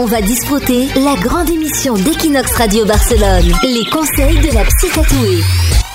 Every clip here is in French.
On va disputer la grande émission d'Equinox Radio Barcelone. Les conseils de la psy tatouée.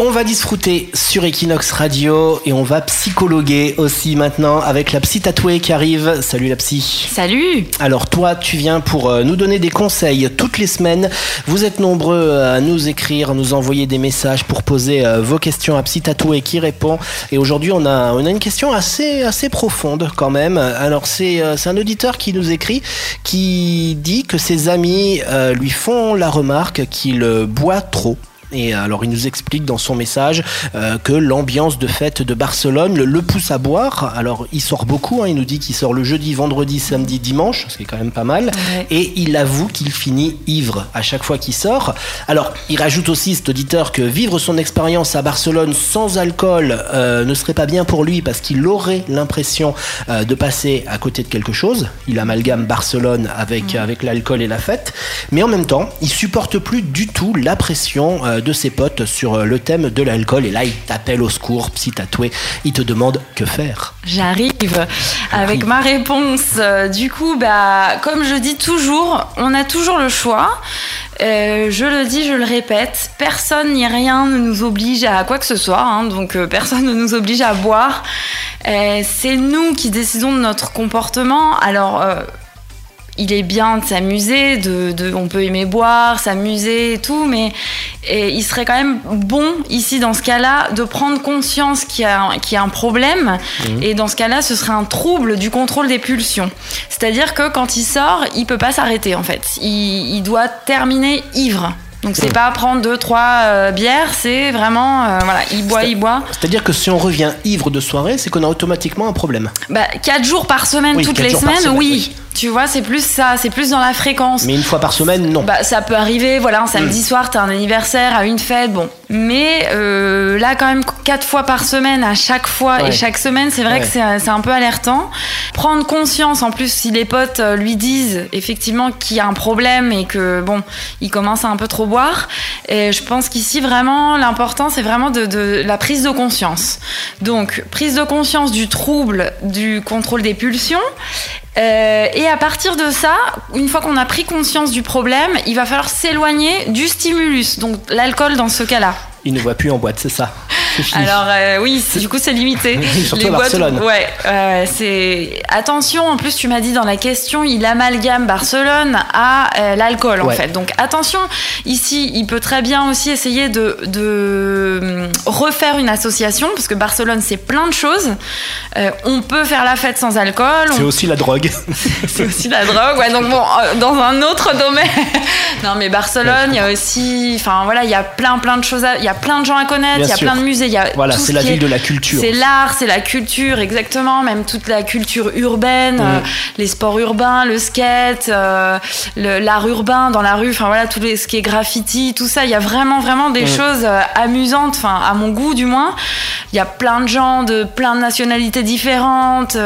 On va disfruter sur Equinox Radio et on va psychologuer aussi maintenant avec la psy tatouée qui arrive. Salut la psy. Salut Alors toi, tu viens pour euh, nous donner des conseils toutes les semaines. Vous êtes nombreux à nous écrire, à nous envoyer des messages pour poser euh, vos questions à psy tatouée qui répond. Et aujourd'hui, on a, on a une question assez, assez profonde quand même. Alors c'est euh, c'est un auditeur qui nous écrit, qui dit que ses amis euh, lui font la remarque qu'il euh, boit trop. Et alors il nous explique dans son message euh, que l'ambiance de fête de Barcelone le, le pousse à boire. Alors il sort beaucoup, hein, il nous dit qu'il sort le jeudi, vendredi, samedi, dimanche, ce qui est quand même pas mal. Ouais. Et il avoue qu'il finit ivre à chaque fois qu'il sort. Alors il rajoute aussi cet auditeur que vivre son expérience à Barcelone sans alcool euh, ne serait pas bien pour lui parce qu'il aurait l'impression euh, de passer à côté de quelque chose. Il amalgame Barcelone avec, avec l'alcool et la fête. Mais en même temps, il supporte plus du tout la pression euh, de ses potes sur euh, le thème de l'alcool. Et là, il t'appelle au secours, psy tatoué. Il te demande que faire. J'arrive avec ma réponse. Euh, Du coup, bah, comme je dis toujours, on a toujours le choix. Euh, je le dis, je le répète, personne ni rien ne nous oblige à quoi que ce soit, hein, donc euh, personne ne nous oblige à boire. Euh, c'est nous qui décidons de notre comportement. Alors, euh, il est bien de s'amuser, de, de- on peut aimer boire, s'amuser et tout, mais et il serait quand même bon ici dans ce cas-là de prendre conscience qu'il y a, qu'il y a un problème et dans ce cas-là ce serait un trouble du contrôle des pulsions. C'est-à-dire que quand il sort, il peut pas s'arrêter en fait. Il, il doit terminer ivre. Donc c'est pas prendre deux trois euh, bières, c'est vraiment euh, voilà, il boit, il boit. C'est-à-dire que si on revient ivre de soirée, c'est qu'on a automatiquement un problème. Bah, quatre jours par semaine, Oui, toutes les semaines, semaine, oui. oui. Tu vois, c'est plus ça, c'est plus dans la fréquence. Mais une fois par semaine, non. Bah, ça peut arriver, voilà, un samedi soir, t'as un anniversaire, à une fête, bon. Mais euh, là, quand même, quatre fois par semaine, à chaque fois Ouais. et chaque semaine, c'est vrai Ouais. que c'est un peu alertant. Prendre conscience, en plus, si les potes euh, lui disent effectivement qu'il y a un problème et que, bon, il commence à un peu trop boire. Et je pense qu'ici, vraiment, l'important, c'est vraiment de, de la prise de conscience. Donc, prise de conscience du trouble du contrôle des pulsions. Euh, et à partir de ça, une fois qu'on a pris conscience du problème, il va falloir s'éloigner du stimulus, donc l'alcool dans ce cas-là. Il ne voit plus en boîte, c'est ça? Alors euh, oui, du coup c'est limité. Surtout à Barcelone. ouais, c'est attention. En plus, tu m'as dit dans la question, il amalgame Barcelone à euh, l'alcool en fait. Donc attention. Ici, il peut très bien aussi essayer de, de hum, refaire une association parce que Barcelone c'est plein de choses. Euh, on peut faire la fête sans alcool. C'est on aussi la drogue. c'est aussi la drogue. Ouais, donc bon, euh, dans un autre domaine. non, mais Barcelone, il y a aussi, enfin voilà, il y a plein, plein de choses. à- Il y a plein de gens à connaître. Il y a sûr. plein de musées. Il y a Voilà, c'est ce la ville est- de la culture. C'est l'art, c'est la culture, exactement. Même toute la culture urbaine, Mm. euh, les sports urbains, le skate, euh, l'art urbain dans la rue. Enfin voilà, tout les, ce qui est graffiti, tout ça. Il y a vraiment, vraiment des Mm. choses euh, amusantes. Enfin, à mon goût, du moins. Il y a plein de gens de plein de nationalités différentes.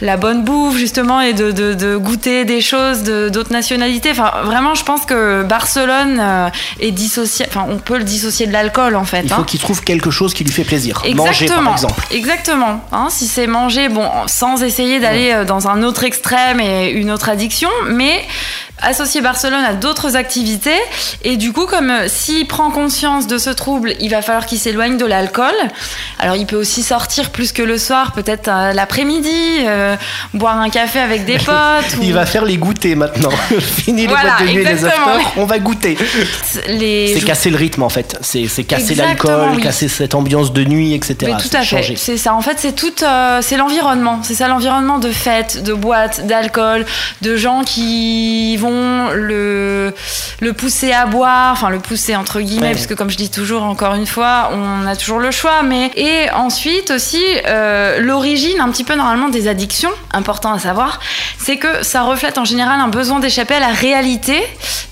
la bonne bouffe, justement, et de, de, de goûter des choses de- d'autres nationalités. Enfin, vraiment, je pense que Barcelone est dissocié. Enfin, on peut le dissocier de l'alcool, en fait. Il hein. faut qu'il trouve quelque chose qui lui fait plaisir. Manger, par exemple. Exactement. Hein, si c'est manger, bon, sans essayer d'aller euh, dans un autre extrême et une autre addiction, mais associer Barcelone à d'autres activités. Et du coup, comme euh, s'il prend conscience de ce trouble, il va falloir qu'il s'éloigne de l'alcool. Alors, il peut aussi sortir plus que le soir, peut-être euh, l'après-midi, euh, boire un café avec des potes. Il ou- va faire les goûters maintenant. Fini les Voilà, boîtes de nuit les afters, on va goûter. les C'est casser le rythme en fait. C'est casser l'alcool, oui. casser cette ambiance de nuit, etc. Mais tout à fait. C'est ça. En fait, c'est tout. c'est l'environnement. C'est ça l'environnement de fêtes, de boîtes, d'alcool, de gens qui vont le le pousser à boire, enfin le pousser entre guillemets, Ouais. parce que comme je dis toujours, encore une fois, on a toujours le choix. Mais et ensuite aussi euh, l'origine un petit peu normalement des addictions, important à savoir, c'est que ça reflète en général un besoin d'échapper à la réalité,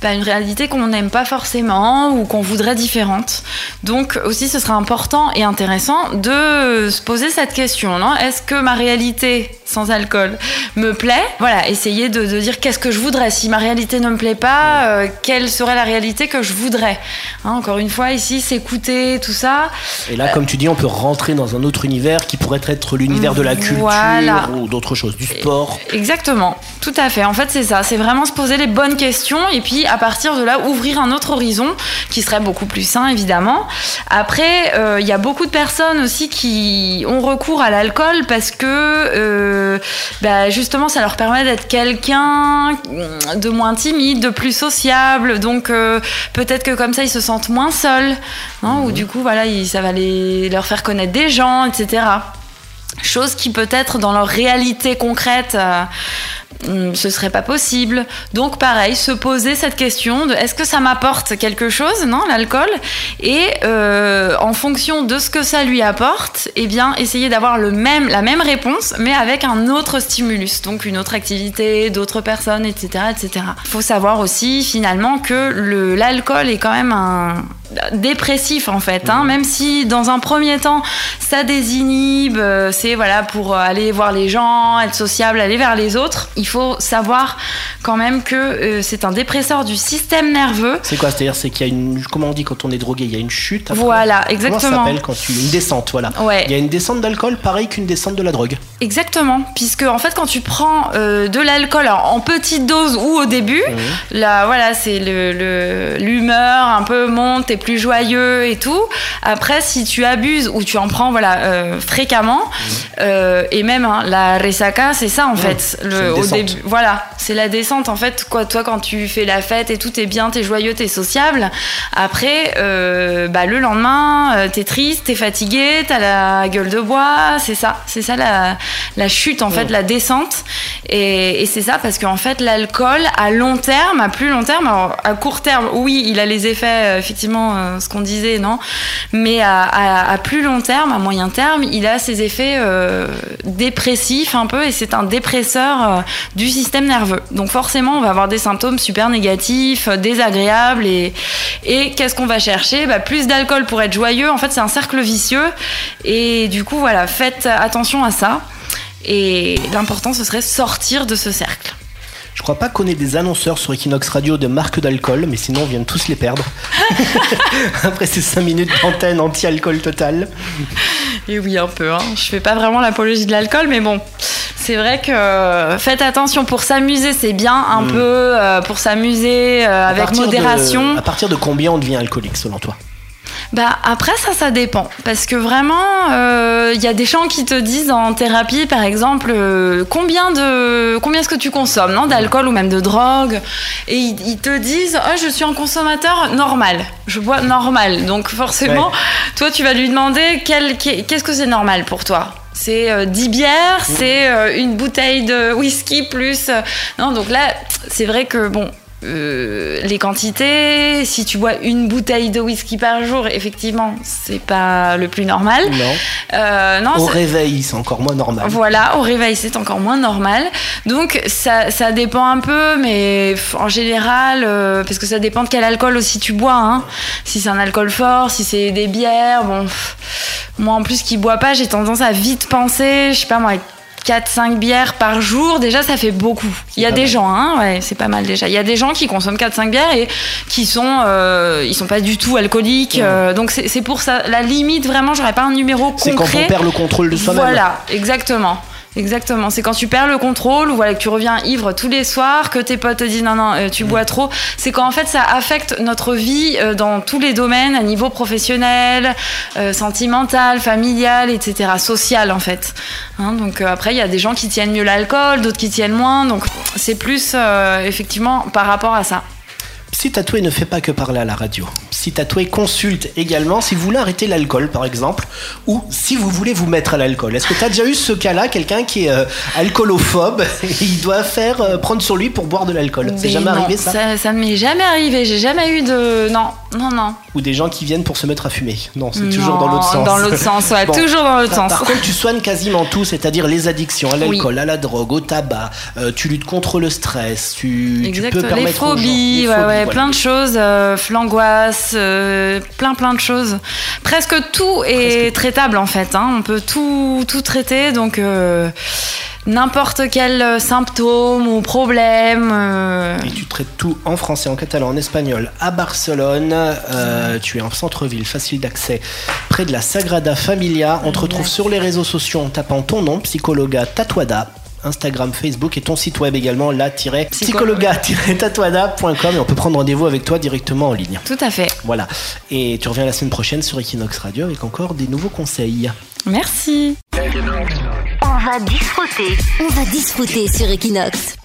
bah, une réalité qu'on n'aime pas forcément ou qu'on voudrait différente. Donc aussi, ce sera important et intéressant de se poser cette question. Est-ce que ma réalité, sans alcool me plaît? Voilà, essayer de, dire qu'est-ce que je voudrais? Si ma réalité ne me plaît pas, euh, quelle serait la réalité que je voudrais? Hein, Encore une fois, ici, s'écouter, tout ça. Et là, comme tu dis, on peut rentrer dans un autre univers qui pourrait être l'univers de la culture ou d'autres choses, du sport. Exactement, tout à fait. En fait, c'est ça. C'est vraiment se poser les bonnes questions et puis à partir de là, ouvrir un autre horizon qui serait beaucoup plus sain, évidemment. Après, euh, il y a beaucoup de personnes aussi qui ont recours à l'alcool parce que euh, bah, justement, ça leur permet d'être quelqu'un de moins timide, de plus sociable. Donc euh, peut-être que comme ça, ils se sentent moins seuls. Hein, Ou mhm. du coup, voilà, ça va les, leur faire connaître des gens, etc. Chose qui peut-être dans leur réalité concrète Hmm, ce serait pas possible. Donc pareil, se poser cette question de est-ce que ça m'apporte quelque chose, non, l'alcool? Et euh, en fonction de ce que ça lui apporte, eh bien, essayer d'avoir la même réponse, mais avec un autre stimulus, donc une autre activité, d'autres personnes, etc., etc. Il faut savoir aussi finalement que l'alcool est quand même un dépressif en fait, hein, même si dans un premier temps ça désinhibe, euh, c'est voilà pour aller voir les gens, être sociable, aller vers les autres. Il faut savoir quand même que euh, c'est un dépresseur du système nerveux. C'est quoi? C'est-à-dire c'est qu'il y a une comment on dit quand on est drogué, il y a une chute. Voilà, exactement. Comment ça s'appelle quand tu une descente, voilà. Ouais. Il y a une descente d'alcool pareil qu'une descente de la drogue. Exactement, puisque en fait quand tu prends euh, de l'alcool en petite dose ou au début, mmh. là voilà c'est le l'humeur un peu monte plus joyeux et tout. Après, si tu abuses ou tu en prends voilà euh, fréquemment, mhm. euh, et même hein, la resaca, c'est ça en fait. Le, au début, voilà, c'est la descente en fait. Quoi, toi, quand tu fais la fête et tout, t'es bien, t'es joyeux, t'es sociable. Après, euh, bah, le lendemain, t'es triste, t'es fatigué, t'as la gueule de bois. C'est ça, c'est ça la, la, chute en fait, la descente. Et, et c'est ça parce qu'en fait, l'alcool à long terme, à plus long terme, alors, à court terme, oui, il a les effets effectivement euh, ce qu'on disait, non? Mais à, plus long terme, à moyen terme, il a ses effets euh, dépressifs un peu et c'est un dépresseur euh, du système nerveux. Donc forcément, on va avoir des symptômes super négatifs, désagréables et, qu'est-ce qu'on va chercher? Bah, Plus d'alcool pour être joyeux. En fait, c'est un cercle vicieux et du coup, voilà, faites attention à ça. Et l'important, ce serait sortir de ce cercle. Je crois pas qu'on ait des annonceurs sur Equinox Radio de marque d'alcool, mais sinon on vient de tous les perdre. Après ces 5 minutes d'antenne anti-alcool total. Et oui, un peu. Hein. Je fais pas vraiment l'apologie de l'alcool, mais bon. C'est vrai que faites attention pour s'amuser, c'est bien un hmm. peu euh, pour s'amuser euh, avec modération. à partir de combien on devient alcoolique selon toi? Bah après ça ça dépend. Parce que vraiment il euh, y a des gens qui te disent en thérapie par exemple euh, combien de combien est-ce que tu consommes non d'alcool ou même de drogue? Et ils, te disent oh, je suis un consommateur normal. Je bois normal. Donc forcément toi tu vas lui demander qu'est-ce que c'est normal pour toi? C'est 10 euh, bières, mmh. c'est une bouteille de whisky plus. non, donc là, c'est vrai que bon, euh, les quantités, si tu bois une bouteille de whisky par jour, effectivement, c'est pas le plus normal. Non. Euh, non au réveil, c'est encore moins normal. Voilà, au réveil, c'est encore moins normal. Donc, ça, ça, dépend un peu, mais en général, euh, parce que ça dépend de quel alcool aussi tu bois. Hein. Si c'est un alcool fort, si c'est des bières, bon. moi, en plus, qui bois pas, j'ai tendance à vite penser, je sais pas moi, 4-5 bières par jour, déjà ça fait beaucoup. Il y a des gens, hein, ouais, c'est pas mal déjà. Il y a des gens qui consomment 4-5 bières et qui sont, euh, ils sont pas du tout alcooliques. Euh, donc c'est pour ça, la limite vraiment, j'aurais pas un numéro concret. C'est quand on perd le contrôle de soi-même. Voilà, exactement. Exactement, c'est quand tu perds le contrôle ou voilà, que tu reviens ivre tous les soirs, que tes potes te disent non, non, euh, tu bois mm. trop. C'est quand en fait ça affecte notre vie euh, dans tous les domaines, à niveau professionnel, euh, sentimental, familial, etc., social en fait. Hein, donc après, il y a des gens qui tiennent mieux l'alcool, d'autres qui tiennent moins. Donc c'est plus effectivement par rapport à ça. Si Tatoué ne fait pas que parler à la radio. Si Tatoué consulte également, si vous voulez arrêter l'alcool par exemple, ou si vous voulez vous mettre à l'alcool. Est-ce que tu as déjà eu ce cas-là, quelqu'un qui est euh, alcoolophobe et il doit faire euh, prendre sur lui pour boire de l'alcool? C'est jamais arrivé ça Ça, ne m'est jamais arrivé, j'ai jamais eu de... Non, non, non. Ou des gens qui viennent pour se mettre à fumer. Non, c'est toujours dans l'autre sens. Dans l'autre sens, ouais, toujours dans l'autre sens. Par contre, tu soignes quasiment tout, c'est-à-dire les addictions à l'alcool, à la drogue, au tabac, euh, tu luttes contre le stress, tu, tu peux permettre les phobies, ouais, ouais, plein de choses, euh, l'angoisse, euh, plein plein de choses. Presque tout est traitable en fait. Hein. On peut tout tout traiter, donc. N'importe quel euh, symptôme ou problème. euh, Et tu traites tout en français, en catalan, en espagnol à Barcelone. Euh, tu es en centre-ville, facile d'accès, près de la Sagrada Familia. On te retrouve sur les réseaux sociaux en tapant ton nom, Psychologa Tatuada. Instagram, Facebook et ton site web également, la-psychologa-tatuada.com et on peut prendre rendez-vous avec toi directement en ligne. Tout à fait. Voilà. Et tu reviens la semaine prochaine sur Equinox Radio avec encore des nouveaux conseils. Merci. On va disfruter. On va disfruter sur Equinox.